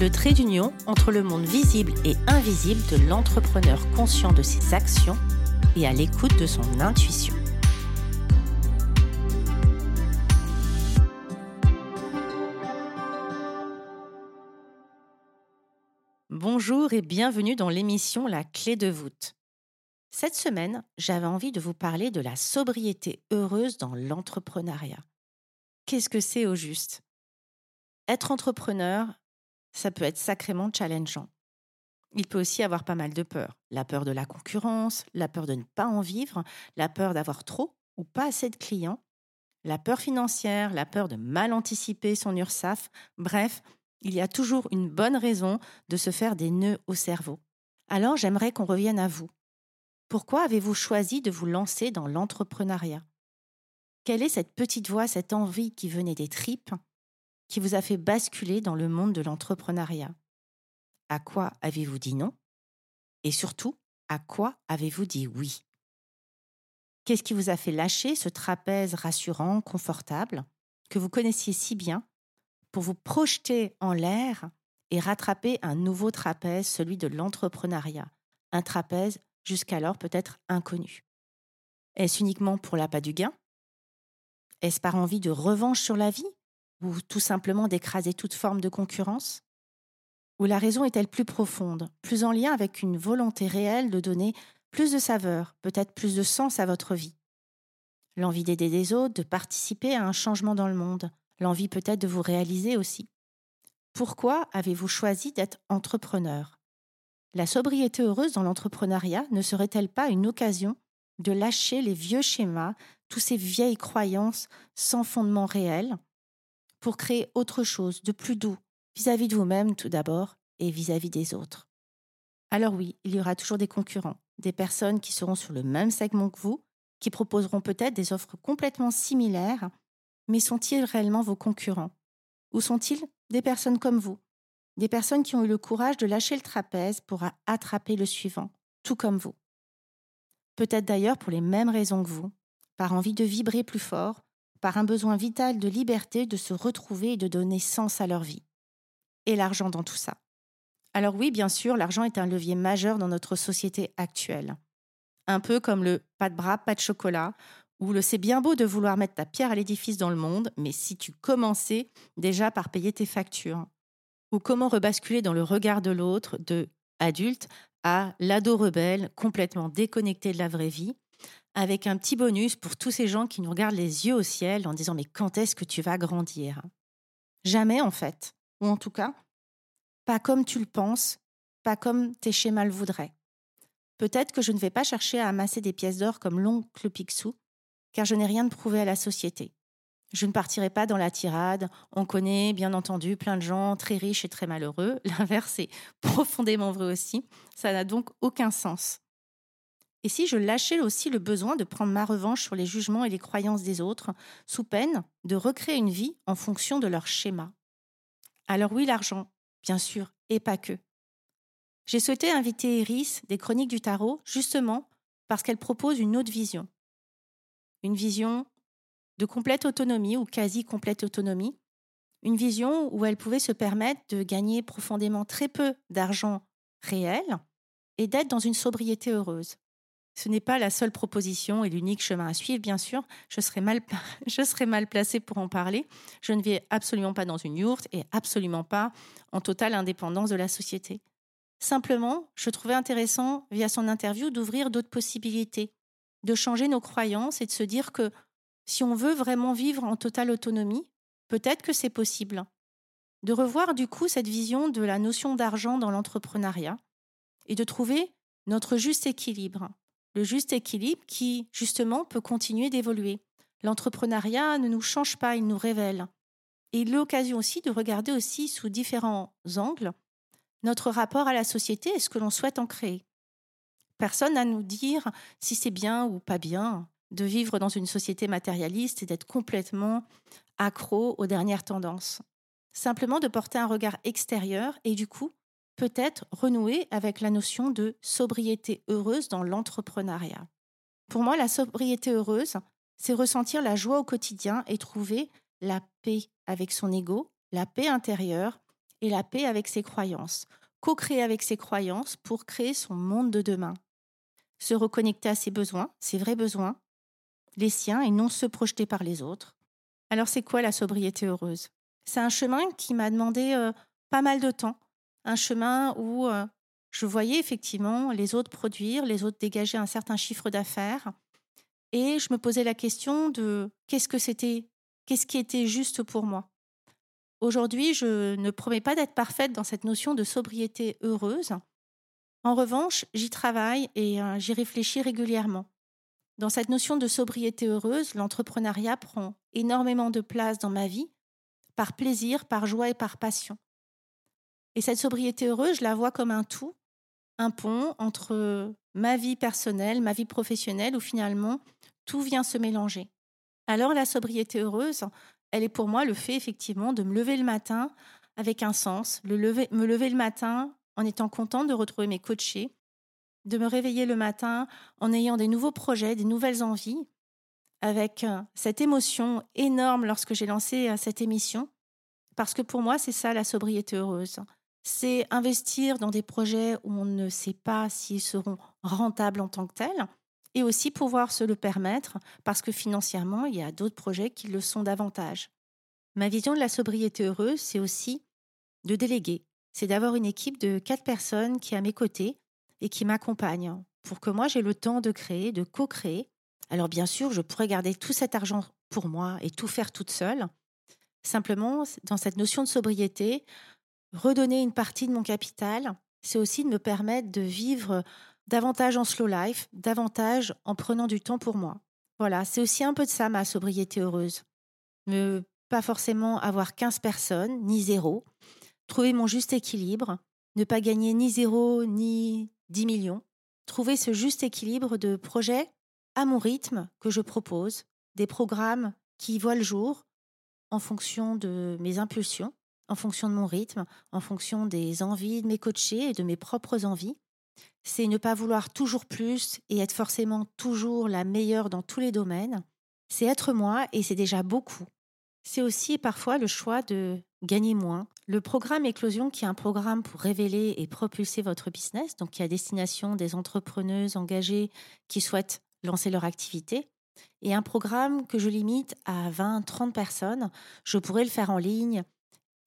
le trait d'union entre le monde visible et invisible de l'entrepreneur conscient de ses actions et à l'écoute de son intuition. Bonjour et bienvenue dans l'émission La clé de voûte. Cette semaine, j'avais envie de vous parler de la sobriété heureuse dans l'entrepreneuriat. Qu'est-ce que c'est au juste? Être entrepreneur, ça peut être sacrément challengeant. Il peut aussi avoir pas mal de peur. La peur de la concurrence, la peur de ne pas en vivre, la peur d'avoir trop ou pas assez de clients, la peur financière, la peur de mal anticiper son URSAF. Bref, il y a toujours une bonne raison de se faire des nœuds au cerveau. Alors j'aimerais qu'on revienne à vous. Pourquoi avez-vous choisi de vous lancer dans l'entrepreneuriat? Quelle est cette petite voix, cette envie qui venait des tripes, qui vous a fait basculer dans le monde de l'entrepreneuriat. À quoi avez-vous dit non? Et surtout, à quoi avez-vous dit oui? Qu'est-ce qui vous a fait lâcher ce trapèze rassurant, confortable, que vous connaissiez si bien pour vous projeter en l'air et rattraper un nouveau trapèze, celui de l'entrepreneuriat, un trapèze jusqu'alors peut-être inconnu. Est-ce uniquement pour l'appât du gain? Est-ce par envie de revanche sur la vie? Ou tout simplement d'écraser toute forme de concurrence? Ou la raison est-elle plus profonde, plus en lien avec une volonté réelle de donner plus de saveur, peut-être plus de sens à votre vie? L'envie d'aider des autres, de participer à un changement dans le monde, l'envie peut-être de vous réaliser aussi. Pourquoi avez-vous choisi d'être entrepreneur? La sobriété heureuse dans l'entrepreneuriat ne serait-elle pas une occasion de lâcher les vieux schémas, toutes ces vieilles croyances sans fondement réel, pour créer autre chose de plus doux vis-à-vis de vous-même tout d'abord et vis-à-vis des autres. Alors oui, il y aura toujours des concurrents, des personnes qui seront sur le même segment que vous, qui proposeront peut-être des offres complètement similaires mais sont-ils réellement vos concurrents? Ou sont-ils des personnes comme vous? Des personnes qui ont eu le courage de lâcher le trapèze pour attraper le suivant, tout comme vous. Peut-être d'ailleurs pour les mêmes raisons que vous, par envie de vibrer plus fort, par un besoin vital de liberté de se retrouver et de donner sens à leur vie. Et l'argent dans tout ça. Alors oui, bien sûr, l'argent est un levier majeur dans notre société actuelle. Un peu comme le pas de bras, pas de chocolat, où le c'est bien beau de vouloir mettre ta pierre à l'édifice dans le monde, mais si tu commençais déjà par payer tes factures, ou comment rebasculer dans le regard de l'autre de adulte à l'ado rebelle complètement déconnecté de la vraie vie, avec un petit bonus pour tous ces gens qui nous regardent les yeux au ciel en disant mais quand est-ce que tu vas grandir? Jamais en fait, ou en tout cas, pas comme tu le penses, pas comme tes schémas le voudraient. Peut-être que je ne vais pas chercher à amasser des pièces d'or comme l'oncle Picsou, car je n'ai rien de prouvé à la société. Je ne partirai pas dans la tirade. On connaît, bien entendu, plein de gens très riches et très malheureux. L'inverse est profondément vrai aussi. Ça n'a donc aucun sens. Et si je lâchais aussi le besoin de prendre ma revanche sur les jugements et les croyances des autres, sous peine de recréer une vie en fonction de leur schéma Alors oui, l'argent, bien sûr, et pas que. J'ai souhaité inviter Iris des Chroniques du Tarot, justement parce qu'elle propose une autre vision une vision de complète autonomie ou quasi complète autonomie, une vision où elle pouvait se permettre de gagner profondément très peu d'argent réel et d'être dans une sobriété heureuse. Ce n'est pas la seule proposition et l'unique chemin à suivre, bien sûr. Je serais, mal, je placée pour en parler. Je ne vis absolument pas dans une yourte et absolument pas en totale indépendance de la société. Simplement, je trouvais intéressant, via son interview, d'ouvrir d'autres possibilités de changer nos croyances et de se dire que si on veut vraiment vivre en totale autonomie, peut-être que c'est possible. De revoir du coup cette vision de la notion d'argent dans l'entrepreneuriat et de trouver notre juste équilibre. Le juste équilibre qui, justement, peut continuer d'évoluer. L'entrepreneuriat ne nous change pas, il nous révèle. Et l'occasion aussi de regarder aussi sous différents angles notre rapport à la société et ce que l'on souhaite en créer. Personne à nous dire si c'est bien ou pas bien de vivre dans une société matérialiste et d'être complètement accro aux dernières tendances. Simplement de porter un regard extérieur et du coup, peut-être renouer avec la notion de sobriété heureuse dans l'entrepreneuriat. Pour moi, la sobriété heureuse, c'est ressentir la joie au quotidien et trouver la paix avec son ego, la paix intérieure et la paix avec ses croyances. Co-créer avec ses croyances pour créer son monde de demain. Se reconnecter à ses besoins, ses vrais besoins, les siens et non se projeter par les autres. Alors c'est quoi la sobriété heureuse? C'est un chemin qui m'a demandé euh, pas mal de temps. Un chemin où je voyais effectivement les autres produire, les autres dégager un certain chiffre d'affaires. Et je me posais la question de qu'est-ce que c'était, qu'est-ce qui était juste pour moi? Aujourd'hui, je ne promets pas d'être parfaite dans cette notion de sobriété heureuse. En revanche, j'y travaille et j'y réfléchis régulièrement. Dans cette notion de sobriété heureuse, l'entrepreneuriat prend énormément de place dans ma vie, par plaisir, par joie et par passion. Et cette sobriété heureuse, je la vois comme un tout, un pont entre ma vie personnelle, ma vie professionnelle, où finalement tout vient se mélanger. Alors la sobriété heureuse, elle est pour moi le fait effectivement de me lever le matin avec un sens, me lever le matin en étant contente de retrouver mes coachés, de me réveiller le matin en ayant des nouveaux projets, des nouvelles envies, avec euh, cette émotion énorme lorsque j'ai lancé euh, cette émission, parce que pour moi, c'est ça la sobriété heureuse. C'est investir dans des projets où on ne sait pas s'ils seront rentables en tant que tels, et aussi pouvoir se le permettre, parce que financièrement, il y a d'autres projets qui le sont davantage. Ma vision de la sobriété heureuse, c'est aussi de déléguer. C'est d'avoir une équipe de quatre personnes qui est à mes côtés et qui m'accompagnent pour que moi j'ai le temps de créer, de co-créer. Alors bien sûr, je pourrais garder tout cet argent pour moi et tout faire toute seule. Simplement, dans cette notion de sobriété, redonner une partie de mon capital, c'est aussi de me permettre de vivre davantage en slow life, davantage en prenant du temps pour moi. Voilà, c'est aussi un peu de ça ma sobriété heureuse. Ne pas forcément avoir 15 personnes, ni zéro. Trouver mon juste équilibre, ne pas gagner ni zéro, ni 10 millions. Trouver ce juste équilibre de projets à mon rythme que je propose, des programmes qui voient le jour en fonction de mes impulsions, en fonction de mon rythme, en fonction des envies de mes coachés et de mes propres envies c'est ne pas vouloir toujours plus et être forcément toujours la meilleure dans tous les domaines. C'est être moi et c'est déjà beaucoup. C'est aussi parfois le choix de gagner moins. Le programme Éclosion, qui est un programme pour révéler et propulser votre business, donc qui est à destination des entrepreneuses engagées qui souhaitent lancer leur activité, et un programme que je limite à 20, 30 personnes. Je pourrais le faire en ligne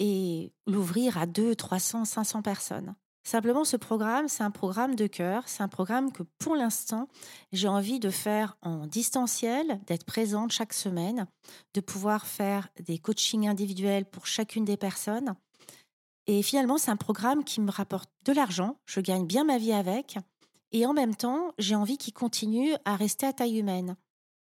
et l'ouvrir à 2, 300, 500 personnes. Simplement, ce programme, c'est un programme de cœur, c'est un programme que pour l'instant, j'ai envie de faire en distanciel, d'être présente chaque semaine, de pouvoir faire des coachings individuels pour chacune des personnes. Et finalement, c'est un programme qui me rapporte de l'argent, je gagne bien ma vie avec, et en même temps, j'ai envie qu'il continue à rester à taille humaine.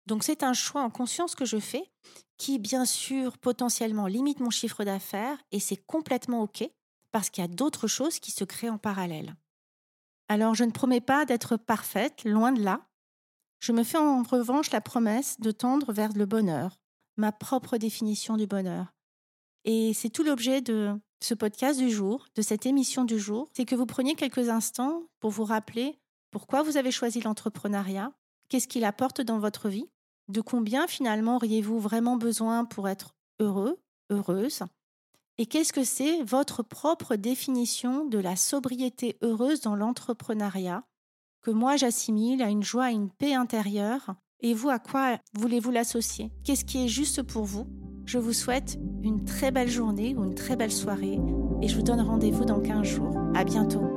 Donc c'est un choix en conscience que je fais, qui bien sûr potentiellement limite mon chiffre d'affaires, et c'est complètement OK parce qu'il y a d'autres choses qui se créent en parallèle. Alors je ne promets pas d'être parfaite, loin de là. Je me fais en revanche la promesse de tendre vers le bonheur, ma propre définition du bonheur. Et c'est tout l'objet de ce podcast du jour, de cette émission du jour, c'est que vous preniez quelques instants pour vous rappeler pourquoi vous avez choisi l'entrepreneuriat, qu'est-ce qu'il apporte dans votre vie, de combien finalement auriez-vous vraiment besoin pour être heureux, heureuse, et qu'est-ce que c'est votre propre définition de la sobriété heureuse dans l'entrepreneuriat que moi j'assimile à une joie, à une paix intérieure? Et vous, à quoi voulez-vous l'associer? Qu'est-ce qui est juste pour vous? Je vous souhaite une très belle journée ou une très belle soirée et je vous donne rendez-vous dans 15 jours. À bientôt.